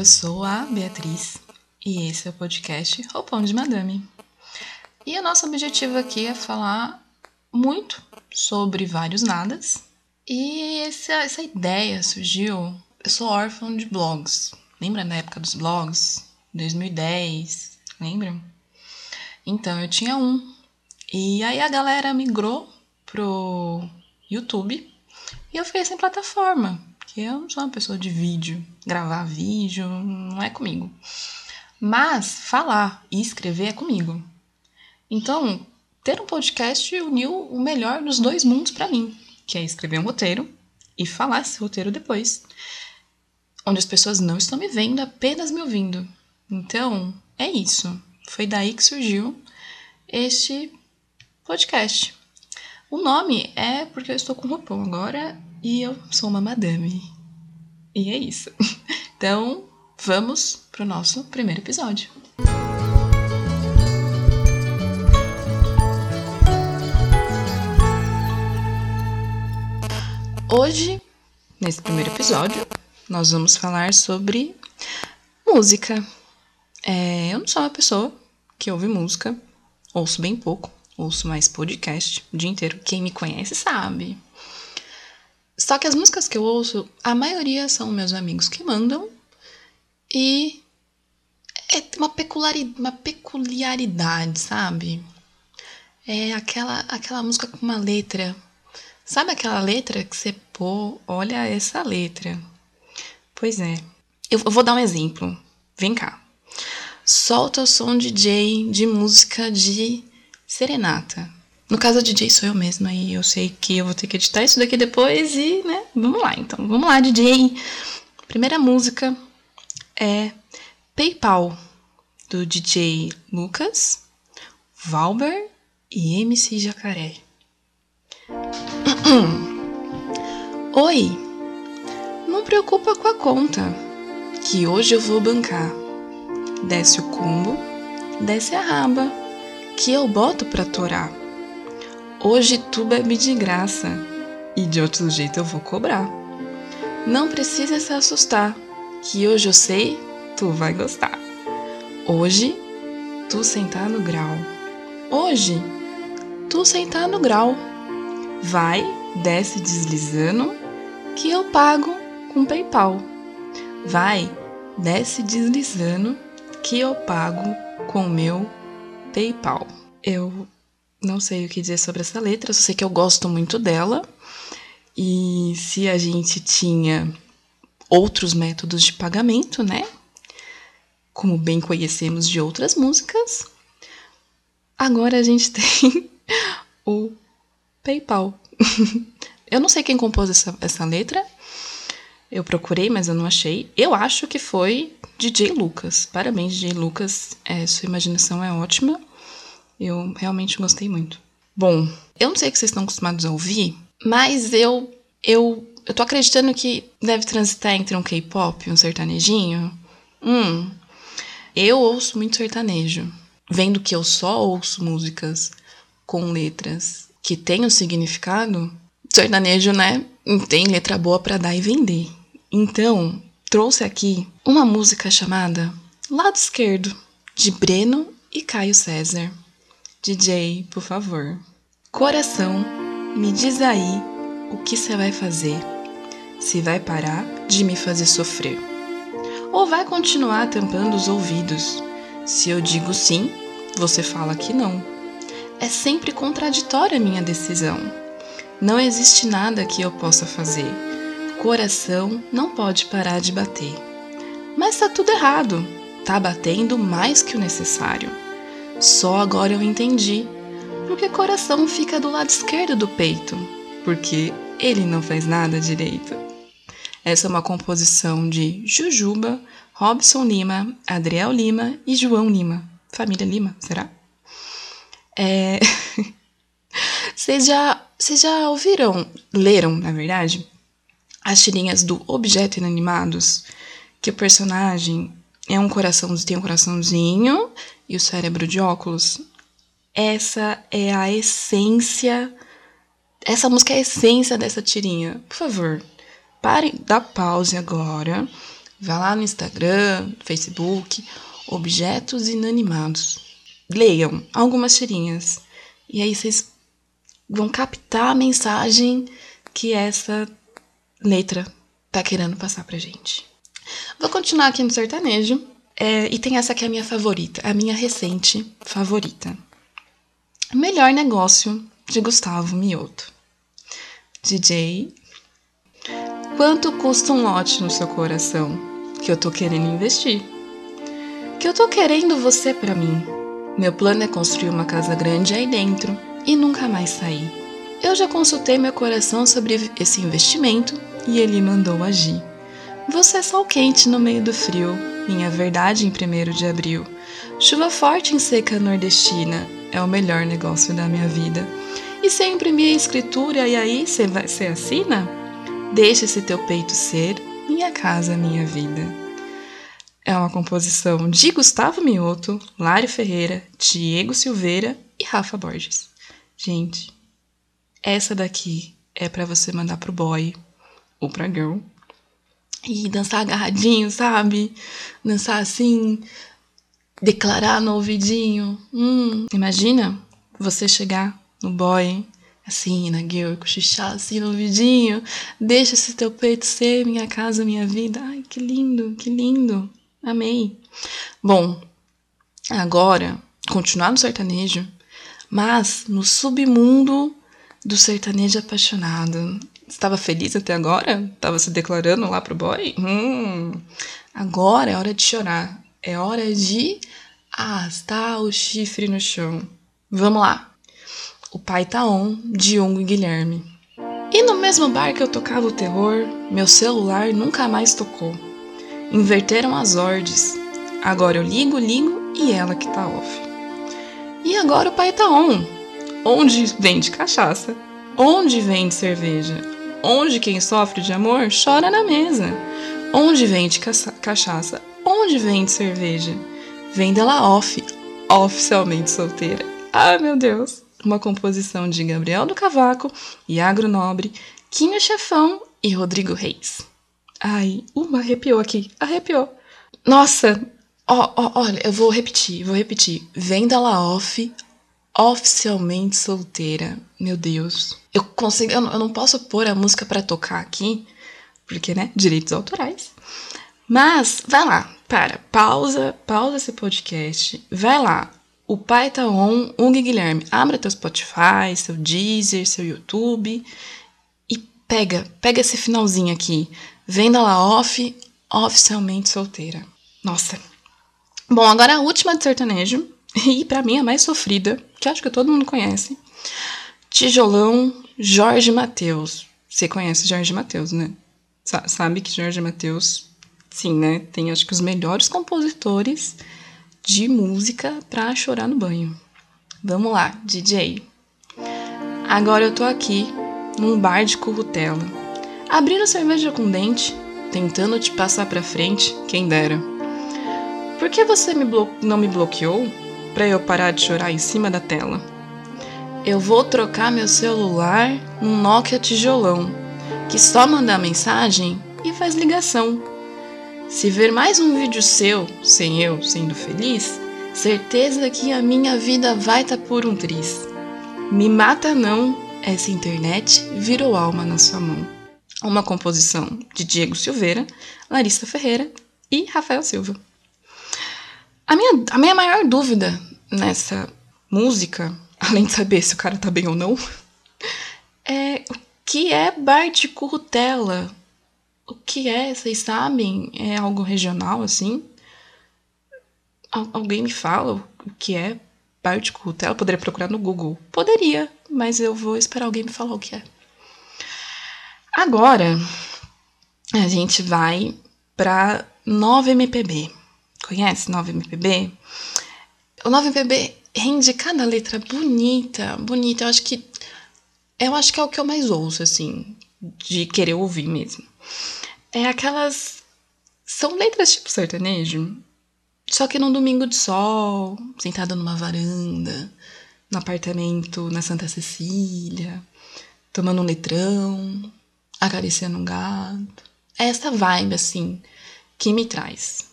eu sou a Beatriz e esse é o podcast Roupão de Madame. E o nosso objetivo aqui é falar muito sobre vários nadas. E essa, essa ideia surgiu. Eu sou órfão de blogs. Lembra na época dos blogs? 2010, lembra? Então eu tinha um. E aí a galera migrou pro YouTube e eu fiquei sem plataforma. Porque eu não sou uma pessoa de vídeo. Gravar vídeo não é comigo. Mas falar e escrever é comigo. Então, ter um podcast uniu o melhor dos dois mundos para mim, que é escrever um roteiro e falar esse roteiro depois, onde as pessoas não estão me vendo, apenas me ouvindo. Então, é isso. Foi daí que surgiu este podcast. O nome é porque eu estou com roupão agora e eu sou uma madame. E é isso. Então, vamos pro nosso primeiro episódio. Hoje, nesse primeiro episódio, nós vamos falar sobre música. É, eu não sou uma pessoa que ouve música, ouço bem pouco, ouço mais podcast o dia inteiro. Quem me conhece sabe. Só que as músicas que eu ouço, a maioria são meus amigos que mandam e é uma, peculiaridade, uma peculiaridade, sabe? É aquela, aquela música com uma letra Sabe aquela letra que você pô, olha essa letra. Pois é. Eu vou dar um exemplo. Vem cá. Solta o som DJ de música de serenata. No caso, DJ sou eu mesma e eu sei que eu vou ter que editar isso daqui depois e, né, vamos lá então. Vamos lá, DJ. Primeira música é PayPal, do DJ Lucas, Valber e MC Jacaré. Oi, não preocupa com a conta, que hoje eu vou bancar. Desce o combo, desce a raba, que eu boto pra torar. Hoje tu bebe de graça, e de outro jeito eu vou cobrar. Não precisa se assustar, que hoje eu sei tu vai gostar. Hoje tu sentar no grau. Hoje tu sentar no grau. Vai, desce deslizando, que eu pago com PayPal. Vai, desce deslizando, que eu pago com meu PayPal. Eu não sei o que dizer sobre essa letra, só sei que eu gosto muito dela. E se a gente tinha outros métodos de pagamento, né? Como bem conhecemos de outras músicas, agora a gente tem o PayPal. eu não sei quem compôs essa, essa letra. Eu procurei, mas eu não achei. Eu acho que foi DJ Lucas. Parabéns, DJ Lucas. É, sua imaginação é ótima. Eu realmente gostei muito. Bom, eu não sei o que vocês estão acostumados a ouvir, mas eu eu eu tô acreditando que deve transitar entre um K-pop e um sertanejinho. Hum. Eu ouço muito sertanejo. Vendo que eu só ouço músicas com letras que tem um significado, sertanejo, né, tem letra boa para dar e vender. Então, trouxe aqui uma música chamada Lado Esquerdo, de Breno e Caio César. DJ, por favor. Coração, me diz aí o que você vai fazer. Se vai parar de me fazer sofrer. Ou vai continuar tampando os ouvidos. Se eu digo sim, você fala que não. É sempre contraditória a minha decisão. Não existe nada que eu possa fazer. Coração não pode parar de bater. Mas tá tudo errado. Tá batendo mais que o necessário. Só agora eu entendi. Porque coração fica do lado esquerdo do peito. Porque ele não faz nada direito. Essa é uma composição de Jujuba, Robson Lima, Adriel Lima e João Lima. Família Lima, será? É... vocês, já, já ouviram, leram, na verdade, as tirinhas do Objeto Inanimados? Que o personagem é um coração, tem um coraçãozinho e o cérebro de óculos. Essa é a essência. Essa música é a essência dessa tirinha. Por favor, parem, dá pause agora. Vá lá no Instagram, Facebook, Objetos Inanimados. Leiam algumas tirinhas. E aí vocês vão captar a mensagem que essa letra tá querendo passar pra gente. Vou continuar aqui no sertanejo. É, e tem essa que é a minha favorita, a minha recente favorita. Melhor negócio de Gustavo Mioto. DJ. Quanto custa um lote no seu coração? Que eu tô querendo investir. Que eu tô querendo você para mim. Meu plano é construir uma casa grande aí dentro e nunca mais sair. Eu já consultei meu coração sobre esse investimento e ele mandou agir. Você é sol quente no meio do frio, minha verdade em primeiro de abril. Chuva forte em seca nordestina é o melhor negócio da minha vida. E se eu imprimir a escritura e aí você assina? Deixa esse teu peito ser minha casa, minha vida. É uma composição de Gustavo Mioto, Lário Ferreira, Diego Silveira e Rafa Borges. Gente, essa daqui é para você mandar pro boy ou pra girl e dançar agarradinho, sabe? Dançar assim, declarar no ouvidinho. Hum, imagina você chegar no boy, assim, na girl, cochichar assim no ouvidinho. Deixa esse teu peito ser minha casa, minha vida. Ai, que lindo, que lindo. Amei. Bom, agora, continuar no sertanejo, mas no submundo do sertanejo apaixonado. Estava feliz até agora? Estava se declarando lá pro boy? Hum. Agora é hora de chorar. É hora de arrastar o chifre no chão. Vamos lá. O pai tá on, Diogo e Guilherme. E no mesmo bar que eu tocava o terror, meu celular nunca mais tocou. Inverteram as ordens. Agora eu ligo, ligo e ela que tá off. E agora o pai tá on. Onde vende cachaça? Onde vende cerveja? Onde quem sofre de amor chora na mesa. Onde vende cachaça? Onde vende cerveja? Vende ela off, oficialmente solteira. Ah, meu Deus! Uma composição de Gabriel do Cavaco, Iagro Nobre, Quinho Chefão e Rodrigo Reis. Ai, uma arrepiou aqui, arrepiou. Nossa, ó, ó, olha, eu vou repetir, vou repetir. Venda ela off, oficialmente solteira. Meu Deus. Eu consigo, eu não posso pôr a música para tocar aqui, porque, né, direitos autorais. Mas vai lá, para, pausa, pausa esse podcast. Vai lá. O pai tá on, Ung Guilherme, abra teu Spotify, seu Deezer, seu YouTube e pega, pega esse finalzinho aqui. Venda lá off, oficialmente solteira. Nossa. Bom, agora a última de sertanejo, e para mim a mais sofrida, que acho que todo mundo conhece. Tijolão Jorge Mateus. Você conhece Jorge Mateus, né? sabe que Jorge Mateus, sim, né? Tem acho que os melhores compositores de música pra chorar no banho. Vamos lá, DJ. Agora eu tô aqui, num bar de currutela, abrindo cerveja com dente, tentando te passar pra frente, quem dera. Por que você me não me bloqueou pra eu parar de chorar em cima da tela? Eu vou trocar meu celular num Nokia tijolão, que só manda mensagem e faz ligação. Se ver mais um vídeo seu, sem eu sendo feliz, certeza que a minha vida vai tá por um triz. Me mata não, essa internet virou alma na sua mão. Uma composição de Diego Silveira, Larissa Ferreira e Rafael Silva. A minha, a minha maior dúvida nessa música além de saber se o cara tá bem ou não, é o que é bar de? O que é? Vocês sabem? É algo regional assim? Al alguém me fala o que é bar de? Poderia procurar no Google. Poderia, mas eu vou esperar alguém me falar o que é. Agora a gente vai para 9MPB. Conhece 9MPB? O 9MPB rende cada letra bonita, bonita. Eu acho que eu acho que é o que eu mais ouço assim, de querer ouvir mesmo. É aquelas são letras tipo sertanejo, só que num domingo de sol, sentada numa varanda, no apartamento na Santa Cecília, tomando um letrão, acariciando um gato. É essa vibe assim que me traz.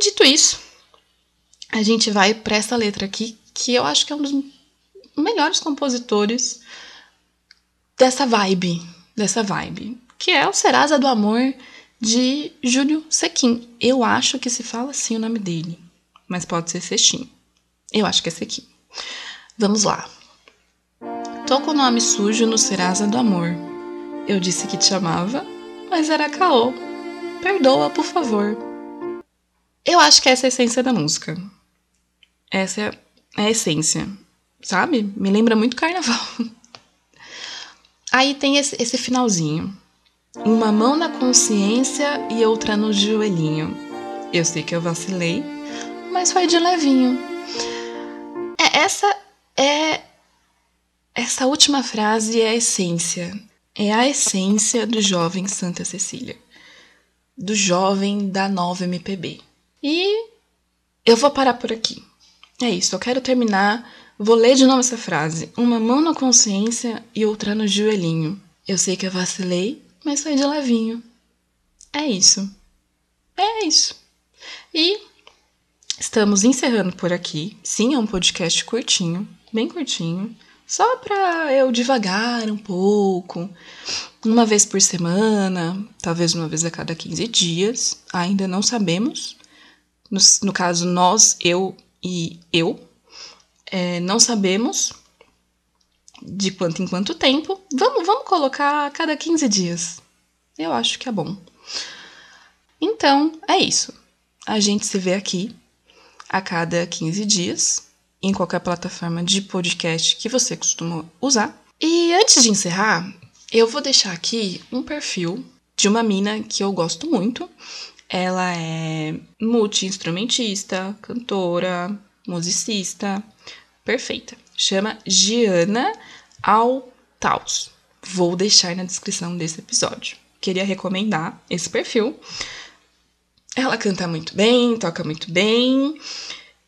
Dito isso, a gente vai para essa letra aqui, que eu acho que é um dos melhores compositores dessa vibe, dessa vibe, que é o Serasa do Amor de Júlio Sequim. Eu acho que se fala assim o nome dele, mas pode ser Sextim. Eu acho que é Sequim. Vamos lá. Tô com o nome sujo no Serasa do Amor. Eu disse que te amava, mas era caô. Perdoa, por favor. Eu acho que essa é a essência da música. Essa é a essência, sabe? Me lembra muito carnaval. Aí tem esse, esse finalzinho. Uma mão na consciência e outra no joelhinho. Eu sei que eu vacilei, mas foi de levinho. É, essa é. Essa última frase é a essência. É a essência do jovem Santa Cecília. Do jovem da nova MPB. E eu vou parar por aqui. É isso, eu quero terminar. Vou ler de novo essa frase. Uma mão na consciência e outra no joelhinho. Eu sei que eu vacilei, mas foi de levinho. É isso. É isso. E estamos encerrando por aqui. Sim, é um podcast curtinho, bem curtinho. Só para eu devagar um pouco, uma vez por semana, talvez uma vez a cada 15 dias, ainda não sabemos. No, no caso, nós, eu e eu, é, não sabemos de quanto em quanto tempo. Vamos, vamos colocar a cada 15 dias. Eu acho que é bom. Então, é isso. A gente se vê aqui a cada 15 dias, em qualquer plataforma de podcast que você costuma usar. E antes de encerrar, eu vou deixar aqui um perfil de uma mina que eu gosto muito, ela é multi-instrumentista, cantora, musicista, perfeita. Chama Giana Altaus. Vou deixar na descrição desse episódio. Queria recomendar esse perfil. Ela canta muito bem, toca muito bem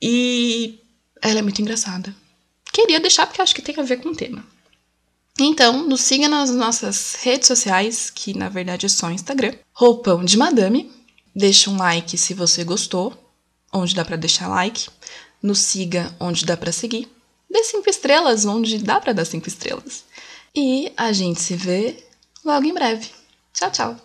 e ela é muito engraçada. Queria deixar porque acho que tem a ver com o tema. Então, nos siga nas nossas redes sociais, que na verdade é só Instagram. Roupão de Madame, Deixa um like se você gostou, onde dá para deixar like. Nos siga onde dá para seguir. Dê cinco estrelas onde dá para dar cinco estrelas. E a gente se vê logo em breve. Tchau, tchau.